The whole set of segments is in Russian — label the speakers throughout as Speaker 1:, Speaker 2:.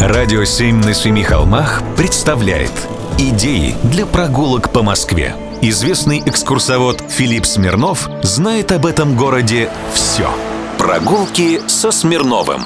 Speaker 1: Радио «Семь на семи холмах» представляет Идеи для прогулок по Москве. Известный экскурсовод Филипп Смирнов знает об этом городе все. Прогулки со Смирновым.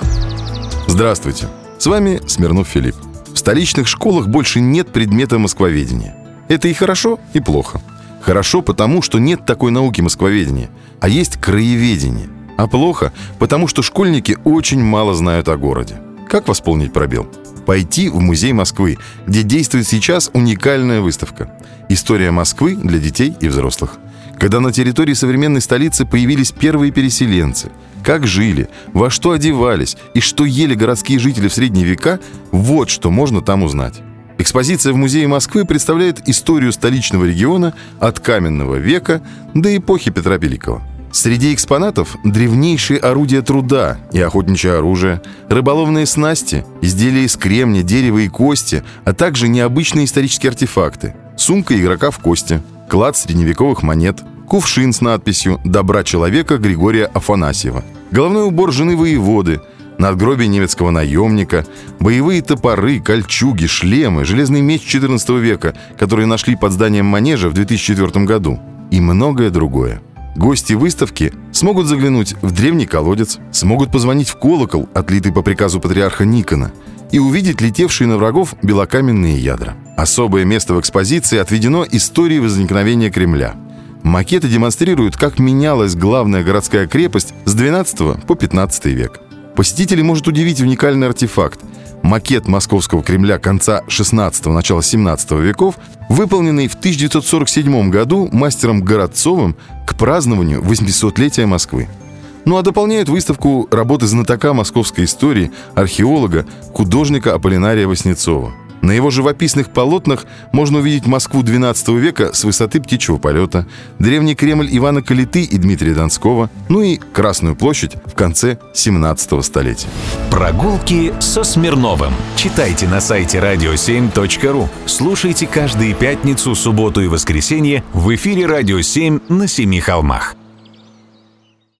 Speaker 2: Здравствуйте, с вами Смирнов Филипп. В столичных школах больше нет предмета москвоведения. Это и хорошо, и плохо. Хорошо потому, что нет такой науки москвоведения, а есть краеведение. А плохо потому, что школьники очень мало знают о городе. Как восполнить пробел? Пойти в музей Москвы, где действует сейчас уникальная выставка «История Москвы для детей и взрослых». Когда на территории современной столицы появились первые переселенцы, как жили, во что одевались и что ели городские жители в средние века, вот что можно там узнать. Экспозиция в Музее Москвы представляет историю столичного региона от каменного века до эпохи Петра Великого – Среди экспонатов древнейшие орудия труда и охотничье оружие, рыболовные снасти, изделия из кремня, дерева и кости, а также необычные исторические артефакты. Сумка игрока в кости, клад средневековых монет, кувшин с надписью «Добра человека Григория Афанасьева», головной убор жены воеводы, надгробие немецкого наемника, боевые топоры, кольчуги, шлемы, железный меч XIV века, которые нашли под зданием манежа в 2004 году и многое другое. Гости выставки смогут заглянуть в древний колодец, смогут позвонить в колокол, отлитый по приказу патриарха Никона, и увидеть летевшие на врагов белокаменные ядра. Особое место в экспозиции отведено истории возникновения Кремля. Макеты демонстрируют, как менялась главная городская крепость с 12 по 15 век. Посетителей может удивить уникальный артефакт – макет Московского Кремля конца 16-го, начала 17 веков, выполненный в 1947 году мастером Городцовым к празднованию 800-летия Москвы. Ну а дополняют выставку работы знатока московской истории, археолога, художника Аполлинария Васнецова – на его живописных полотнах можно увидеть Москву XII века с высоты птичьего полета, древний Кремль Ивана Калиты и Дмитрия Донского, ну и Красную площадь в конце 17 столетия.
Speaker 1: Прогулки со Смирновым. Читайте на сайте radio7.ru. Слушайте каждые пятницу, субботу и воскресенье в эфире «Радио 7» на Семи холмах.